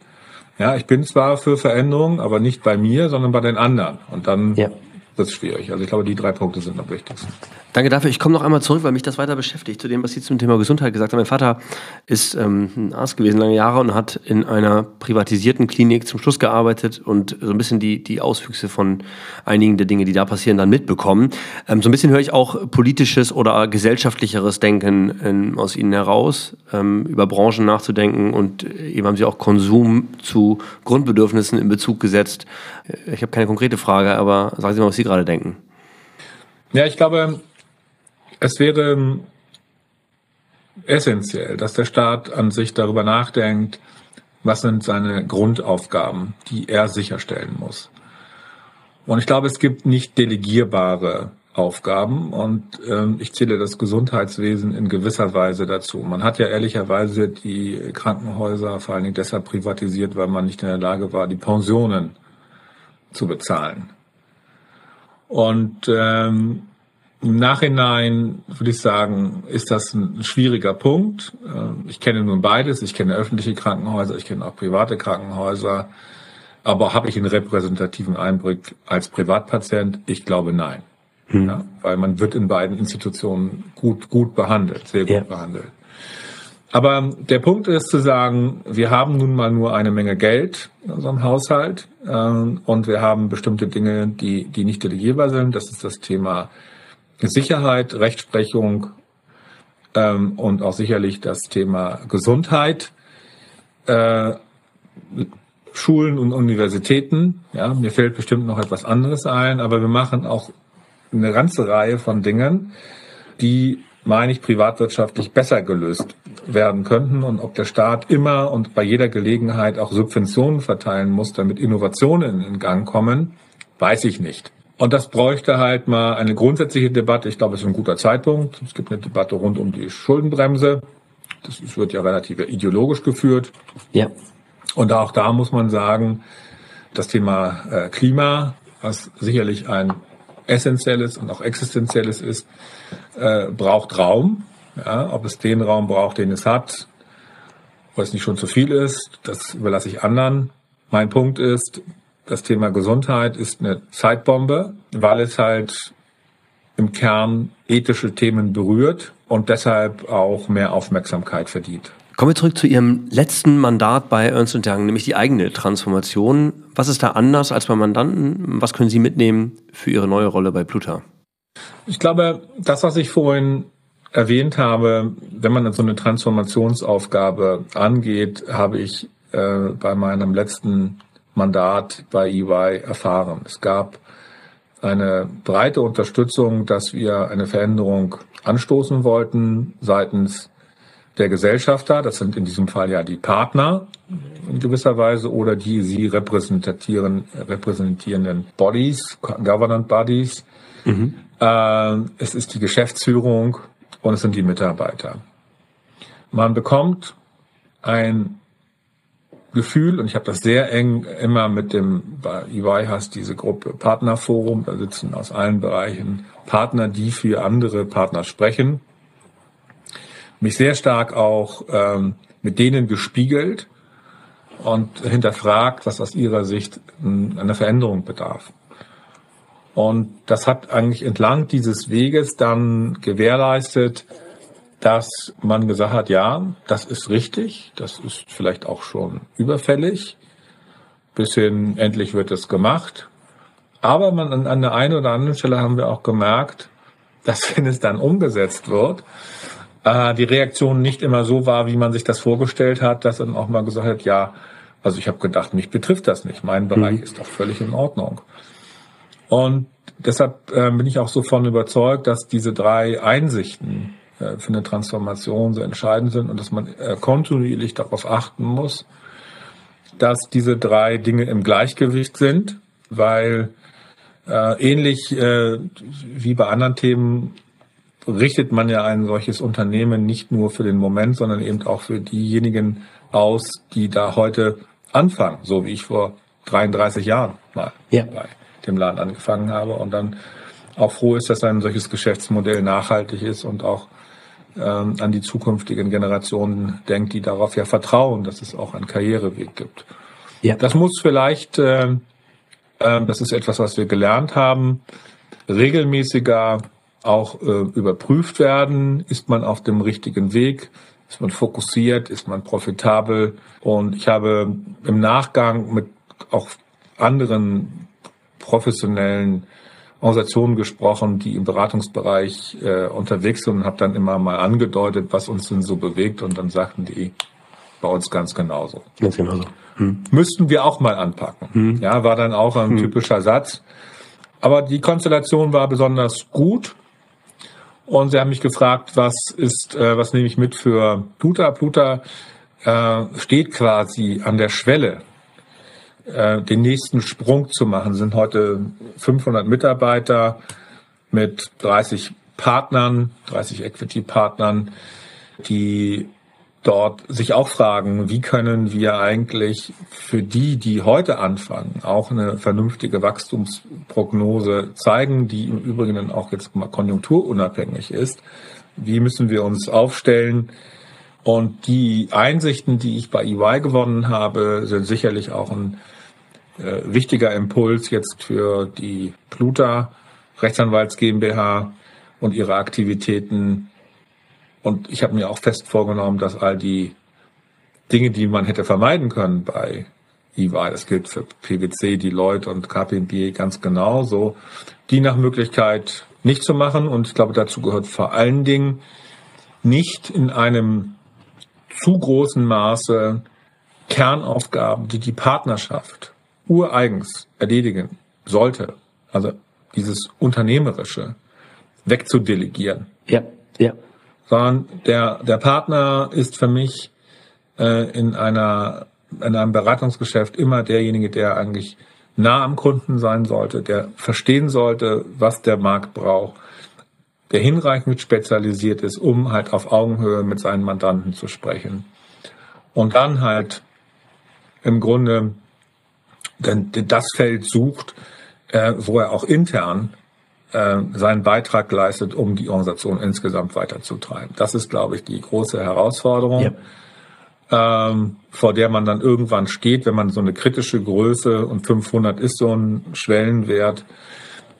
Ja, ich bin zwar für Veränderungen, aber nicht bei mir, sondern bei den anderen. Und dann ja. wird es schwierig. Also ich glaube, die drei Punkte sind am wichtigsten. Danke dafür. Ich komme noch einmal zurück, weil mich das weiter beschäftigt, zu dem, was Sie zum Thema Gesundheit gesagt haben. Mein Vater ist ähm, ein Arzt gewesen lange Jahre und hat in einer privatisierten Klinik zum Schluss gearbeitet und so ein bisschen die, die Auswüchse von einigen der Dinge, die da passieren, dann mitbekommen. Ähm, so ein bisschen höre ich auch politisches oder gesellschaftlicheres Denken in, aus Ihnen heraus, ähm, über Branchen nachzudenken und eben haben Sie auch Konsum zu Grundbedürfnissen in Bezug gesetzt. Ich habe keine konkrete Frage, aber sagen Sie mal, was Sie gerade denken. Ja, ich glaube, es wäre essentiell, dass der Staat an sich darüber nachdenkt, was sind seine Grundaufgaben, die er sicherstellen muss. Und ich glaube, es gibt nicht delegierbare Aufgaben und ähm, ich zähle das Gesundheitswesen in gewisser Weise dazu. Man hat ja ehrlicherweise die Krankenhäuser vor allen Dingen deshalb privatisiert, weil man nicht in der Lage war, die Pensionen zu bezahlen. Und ähm, im Nachhinein würde ich sagen, ist das ein schwieriger Punkt. Äh, ich kenne nun beides. Ich kenne öffentliche Krankenhäuser, ich kenne auch private Krankenhäuser. Aber habe ich einen repräsentativen Einblick als Privatpatient? Ich glaube nein. Hm. Ja, weil man wird in beiden Institutionen gut, gut behandelt, sehr gut ja. behandelt. Aber der Punkt ist zu sagen, wir haben nun mal nur eine Menge Geld in unserem Haushalt äh, und wir haben bestimmte Dinge, die, die nicht delegierbar sind. Das ist das Thema Sicherheit, Rechtsprechung ähm, und auch sicherlich das Thema Gesundheit, äh, Schulen und Universitäten. Ja, mir fällt bestimmt noch etwas anderes ein, aber wir machen auch eine ganze Reihe von Dingen, die, meine ich, privatwirtschaftlich besser gelöst werden könnten und ob der Staat immer und bei jeder Gelegenheit auch Subventionen verteilen muss, damit Innovationen in Gang kommen, weiß ich nicht. Und das bräuchte halt mal eine grundsätzliche Debatte. Ich glaube, es ist ein guter Zeitpunkt. Es gibt eine Debatte rund um die Schuldenbremse. Das wird ja relativ ideologisch geführt. Ja. Und auch da muss man sagen, das Thema äh, Klima, was sicherlich ein essentielles und auch existenzielles ist, äh, braucht Raum. Ja, ob es den Raum braucht, den es hat, oder es nicht schon zu viel ist, das überlasse ich anderen. Mein Punkt ist, das Thema Gesundheit ist eine Zeitbombe, weil es halt im Kern ethische Themen berührt und deshalb auch mehr Aufmerksamkeit verdient. Kommen wir zurück zu Ihrem letzten Mandat bei Ernst Young, nämlich die eigene Transformation. Was ist da anders als beim Mandanten? Was können Sie mitnehmen für Ihre neue Rolle bei Pluta? Ich glaube, das, was ich vorhin erwähnt habe, wenn man so eine Transformationsaufgabe angeht, habe ich äh, bei meinem letzten Mandat bei EY erfahren. Es gab eine breite Unterstützung, dass wir eine Veränderung anstoßen wollten seitens der Gesellschafter. Das sind in diesem Fall ja die Partner in gewisser Weise oder die sie repräsentieren, repräsentierenden Bodies, Governance Bodies. Mhm. Äh, es ist die Geschäftsführung und es sind die Mitarbeiter. Man bekommt ein Gefühl, und ich habe das sehr eng immer mit dem, bei EY hast diese Gruppe Partnerforum, da sitzen aus allen Bereichen Partner, die für andere Partner sprechen. Mich sehr stark auch ähm, mit denen gespiegelt und hinterfragt, was aus ihrer Sicht einer Veränderung bedarf. Und das hat eigentlich entlang dieses Weges dann gewährleistet, dass man gesagt hat, ja, das ist richtig, das ist vielleicht auch schon überfällig, bis hin endlich wird es gemacht. Aber man an, der einen oder anderen Stelle haben wir auch gemerkt, dass wenn es dann umgesetzt wird, äh, die Reaktion nicht immer so war, wie man sich das vorgestellt hat, dass dann auch mal gesagt hat, ja, also ich habe gedacht, mich betrifft das nicht, mein Bereich mhm. ist doch völlig in Ordnung. Und deshalb äh, bin ich auch so von überzeugt, dass diese drei Einsichten, äh, für eine Transformation so entscheidend sind und dass man äh, kontinuierlich darauf achten muss, dass diese drei Dinge im Gleichgewicht sind, weil äh, ähnlich äh, wie bei anderen Themen richtet man ja ein solches Unternehmen nicht nur für den Moment, sondern eben auch für diejenigen aus, die da heute anfangen, so wie ich vor 33 Jahren mal ja. bei dem Laden angefangen habe und dann auch froh ist, dass ein solches Geschäftsmodell nachhaltig ist und auch ähm, an die zukünftigen Generationen denkt, die darauf ja vertrauen, dass es auch einen Karriereweg gibt. Ja. Das muss vielleicht, äh, äh, das ist etwas, was wir gelernt haben, regelmäßiger auch äh, überprüft werden. Ist man auf dem richtigen Weg? Ist man fokussiert? Ist man profitabel? Und ich habe im Nachgang mit auch anderen professionellen Organisationen gesprochen, die im Beratungsbereich äh, unterwegs sind und habe dann immer mal angedeutet, was uns denn so bewegt und dann sagten die bei uns ganz genauso. Ganz genauso. Hm. Müssten wir auch mal anpacken. Hm. Ja, war dann auch ein hm. typischer Satz. Aber die Konstellation war besonders gut. Und sie haben mich gefragt, was ist, äh, was nehme ich mit für Pluta? Pluta äh, steht quasi an der Schwelle äh, den nächsten Sprung zu machen. sind heute 500 Mitarbeiter mit 30 Partnern, 30 Equity-Partnern, die dort sich auch fragen, wie können wir eigentlich für die, die heute anfangen, auch eine vernünftige Wachstumsprognose zeigen, die im Übrigen auch jetzt mal konjunkturunabhängig ist. Wie müssen wir uns aufstellen? Und die Einsichten, die ich bei EY gewonnen habe, sind sicherlich auch ein äh, wichtiger Impuls jetzt für die Pluta Rechtsanwalts GmbH und ihre Aktivitäten. Und ich habe mir auch fest vorgenommen, dass all die Dinge, die man hätte vermeiden können bei EY, das gilt für PwC, Deloitte und KPMG ganz genauso, die nach Möglichkeit nicht zu machen. Und ich glaube, dazu gehört vor allen Dingen nicht in einem zu großen Maße Kernaufgaben, die die Partnerschaft ureigens erledigen sollte, also dieses Unternehmerische wegzudelegieren. Ja, ja. Sondern der, der Partner ist für mich äh, in einer in einem Beratungsgeschäft immer derjenige, der eigentlich nah am Kunden sein sollte, der verstehen sollte, was der Markt braucht, der hinreichend spezialisiert ist, um halt auf Augenhöhe mit seinen Mandanten zu sprechen. Und dann halt im Grunde denn das Feld sucht, äh, wo er auch intern äh, seinen Beitrag leistet, um die Organisation insgesamt weiterzutreiben. Das ist, glaube ich, die große Herausforderung, ja. ähm, vor der man dann irgendwann steht, wenn man so eine kritische Größe und 500 ist so ein Schwellenwert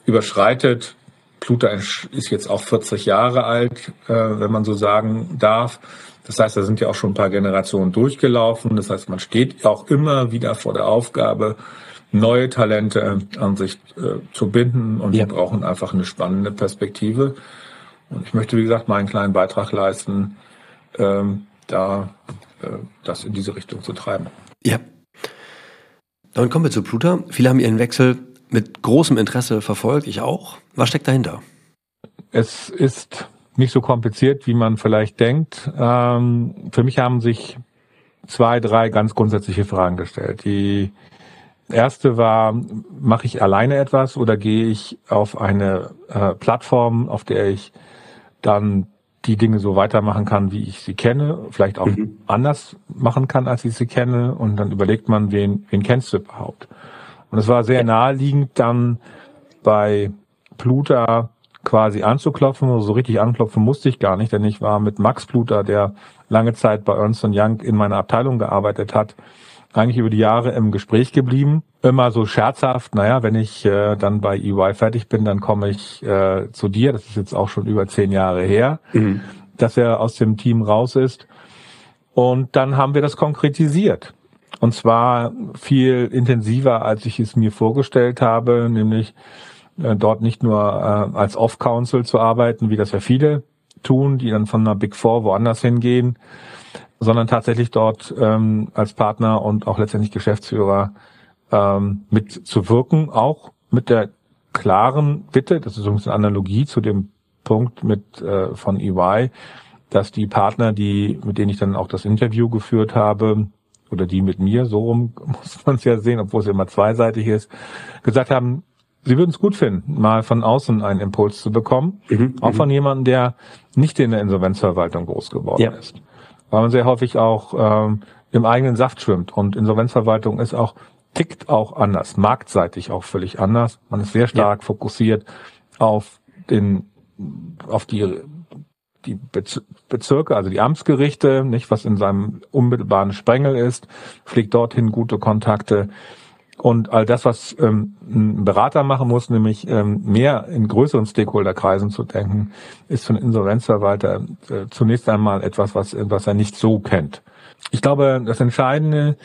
überschreitet. Pluto ist jetzt auch 40 Jahre alt, äh, wenn man so sagen darf. Das heißt, da sind ja auch schon ein paar Generationen durchgelaufen. Das heißt, man steht auch immer wieder vor der Aufgabe, neue Talente an sich äh, zu binden und ja. die brauchen einfach eine spannende Perspektive. Und ich möchte, wie gesagt, meinen kleinen Beitrag leisten, ähm, da äh, das in diese Richtung zu treiben. Ja. Dann kommen wir zu Pluta. Viele haben ihren Wechsel mit großem Interesse verfolgt, ich auch. Was steckt dahinter? Es ist nicht so kompliziert, wie man vielleicht denkt. Ähm, für mich haben sich zwei, drei ganz grundsätzliche Fragen gestellt. Die erste war, mache ich alleine etwas oder gehe ich auf eine äh, Plattform, auf der ich dann die Dinge so weitermachen kann, wie ich sie kenne, vielleicht auch mhm. anders machen kann, als ich sie kenne. Und dann überlegt man, wen, wen kennst du überhaupt? Und es war sehr naheliegend, dann bei Pluta quasi anzuklopfen. So richtig anklopfen musste ich gar nicht, denn ich war mit Max Pluta, der lange Zeit bei Ernst Young in meiner Abteilung gearbeitet hat, eigentlich über die Jahre im Gespräch geblieben. Immer so scherzhaft, naja, wenn ich äh, dann bei EY fertig bin, dann komme ich äh, zu dir. Das ist jetzt auch schon über zehn Jahre her, mhm. dass er aus dem Team raus ist. Und dann haben wir das konkretisiert. Und zwar viel intensiver, als ich es mir vorgestellt habe, nämlich dort nicht nur äh, als Off-Council zu arbeiten, wie das ja viele tun, die dann von einer Big Four woanders hingehen, sondern tatsächlich dort ähm, als Partner und auch letztendlich Geschäftsführer ähm, mitzuwirken, auch mit der klaren Bitte, das ist übrigens eine Analogie zu dem Punkt mit äh, von EY, dass die Partner, die mit denen ich dann auch das Interview geführt habe, oder die mit mir, so rum muss man es ja sehen, obwohl es immer zweiseitig ist, gesagt haben, sie würden es gut finden, mal von außen einen Impuls zu bekommen, mhm, auch mhm. von jemandem, der nicht in der Insolvenzverwaltung groß geworden ja. ist. Weil man sehr häufig auch ähm, im eigenen Saft schwimmt und Insolvenzverwaltung ist auch, tickt auch anders, marktseitig auch völlig anders. Man ist sehr stark ja. fokussiert auf den, auf die die Bezirke, also die Amtsgerichte, nicht was in seinem unmittelbaren Sprengel ist, pflegt dorthin gute Kontakte. Und all das, was ähm, ein Berater machen muss, nämlich ähm, mehr in größeren Stakeholderkreisen zu denken, ist für einen Insolvenzverwalter äh, zunächst einmal etwas, was, was er nicht so kennt. Ich glaube, das Entscheidende,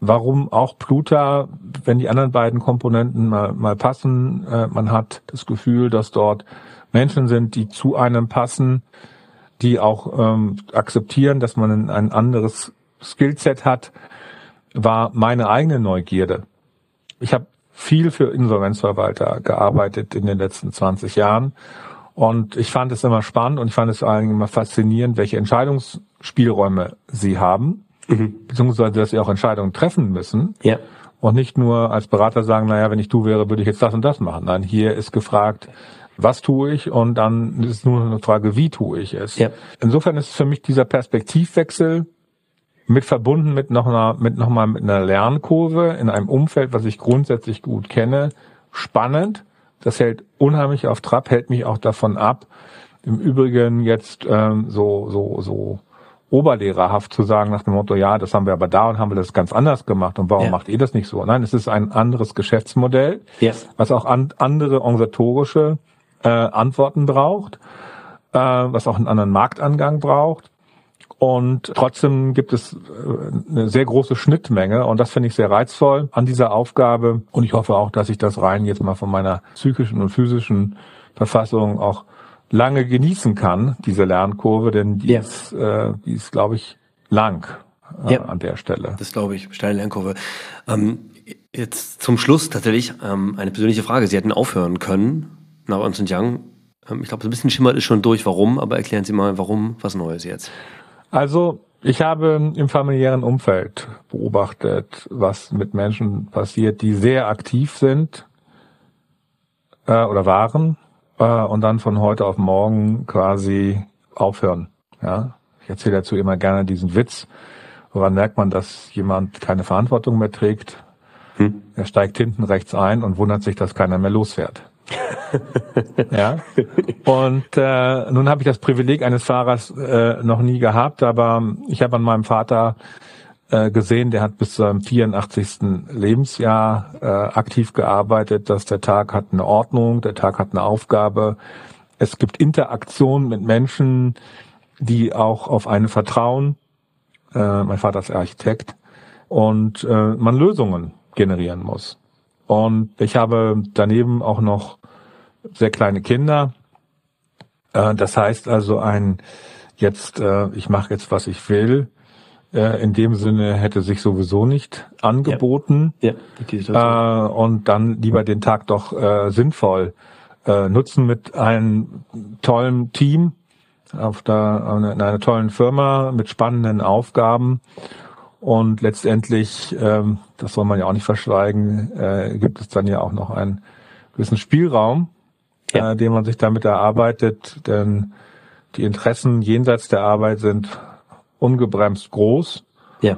warum auch Pluta, wenn die anderen beiden Komponenten mal, mal passen, äh, man hat das Gefühl, dass dort Menschen sind, die zu einem passen, die auch ähm, akzeptieren, dass man ein anderes Skillset hat, war meine eigene Neugierde. Ich habe viel für Insolvenzverwalter gearbeitet in den letzten 20 Jahren und ich fand es immer spannend und ich fand es vor allem immer faszinierend, welche Entscheidungsspielräume sie haben, mhm. beziehungsweise dass sie auch Entscheidungen treffen müssen. Ja. Und nicht nur als Berater sagen, naja, wenn ich du wäre, würde ich jetzt das und das machen. Nein, hier ist gefragt, was tue ich und dann ist es nur eine Frage, wie tue ich es. Ja. Insofern ist für mich dieser Perspektivwechsel mit verbunden mit noch einer, mit noch mal mit einer Lernkurve in einem Umfeld, was ich grundsätzlich gut kenne, spannend. Das hält unheimlich auf Trab, hält mich auch davon ab, im Übrigen jetzt ähm, so so so oberlehrerhaft zu sagen nach dem Motto, ja, das haben wir aber da und haben wir das ganz anders gemacht und warum ja. macht ihr das nicht so? Nein, es ist ein anderes Geschäftsmodell, yes. was auch an, andere organisatorische äh, Antworten braucht, äh, was auch einen anderen Marktangang braucht. Und trotzdem gibt es äh, eine sehr große Schnittmenge und das finde ich sehr reizvoll an dieser Aufgabe. Und ich hoffe auch, dass ich das rein jetzt mal von meiner psychischen und physischen Verfassung auch lange genießen kann, diese Lernkurve, denn die ja. ist, äh, die ist, glaube ich, lang äh, ja. an der Stelle. Das glaube ich, steile Lernkurve. Ähm, jetzt zum Schluss tatsächlich ähm, eine persönliche Frage. Sie hätten aufhören können nach Ernst Young. Ähm, ich glaube, so ein bisschen schimmert ist schon durch, warum, aber erklären Sie mal, warum was Neues jetzt? Also, ich habe im familiären Umfeld beobachtet, was mit Menschen passiert, die sehr aktiv sind äh, oder waren äh, und dann von heute auf morgen quasi aufhören. Ja, ich erzähle dazu immer gerne diesen Witz. Woran merkt man, dass jemand keine Verantwortung mehr trägt? Hm. Er steigt hinten rechts ein und wundert sich, dass keiner mehr losfährt. ja. Und äh, nun habe ich das Privileg eines Fahrers äh, noch nie gehabt, aber ich habe an meinem Vater äh, gesehen, der hat bis zu seinem 84. Lebensjahr äh, aktiv gearbeitet, dass der Tag hat eine Ordnung, der Tag hat eine Aufgabe. Es gibt Interaktion mit Menschen, die auch auf einen vertrauen. Äh, mein Vater ist Architekt und äh, man Lösungen generieren muss. Und ich habe daneben auch noch sehr kleine Kinder. Äh, das heißt also ein jetzt, äh, ich mache jetzt, was ich will, äh, in dem Sinne hätte sich sowieso nicht angeboten. Ja. Ja, und dann lieber den Tag doch sinnvoll nutzen mit einem tollen Team auf der, in einer tollen Firma mit spannenden Aufgaben. Und letztendlich, ähm, das soll man ja auch nicht verschweigen, äh, gibt es dann ja auch noch einen gewissen Spielraum, ja. äh, den man sich damit erarbeitet. Denn die Interessen jenseits der Arbeit sind ungebremst groß. Ja.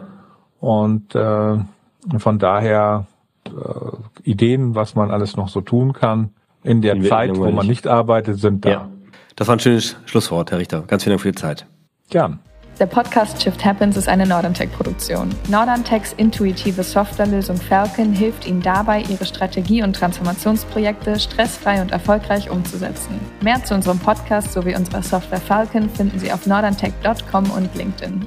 Und äh, von daher äh, Ideen, was man alles noch so tun kann in der in Zeit, wo man nicht arbeitet, sind da. Ja. Das war ein schönes Schlusswort, Herr Richter. Ganz vielen Dank für die Zeit. Gern. Der Podcast Shift Happens ist eine Norderntech-Produktion. Norderntechs intuitive Softwarelösung Falcon hilft Ihnen dabei, Ihre Strategie- und Transformationsprojekte stressfrei und erfolgreich umzusetzen. Mehr zu unserem Podcast sowie unserer Software Falcon finden Sie auf norderntech.com und LinkedIn.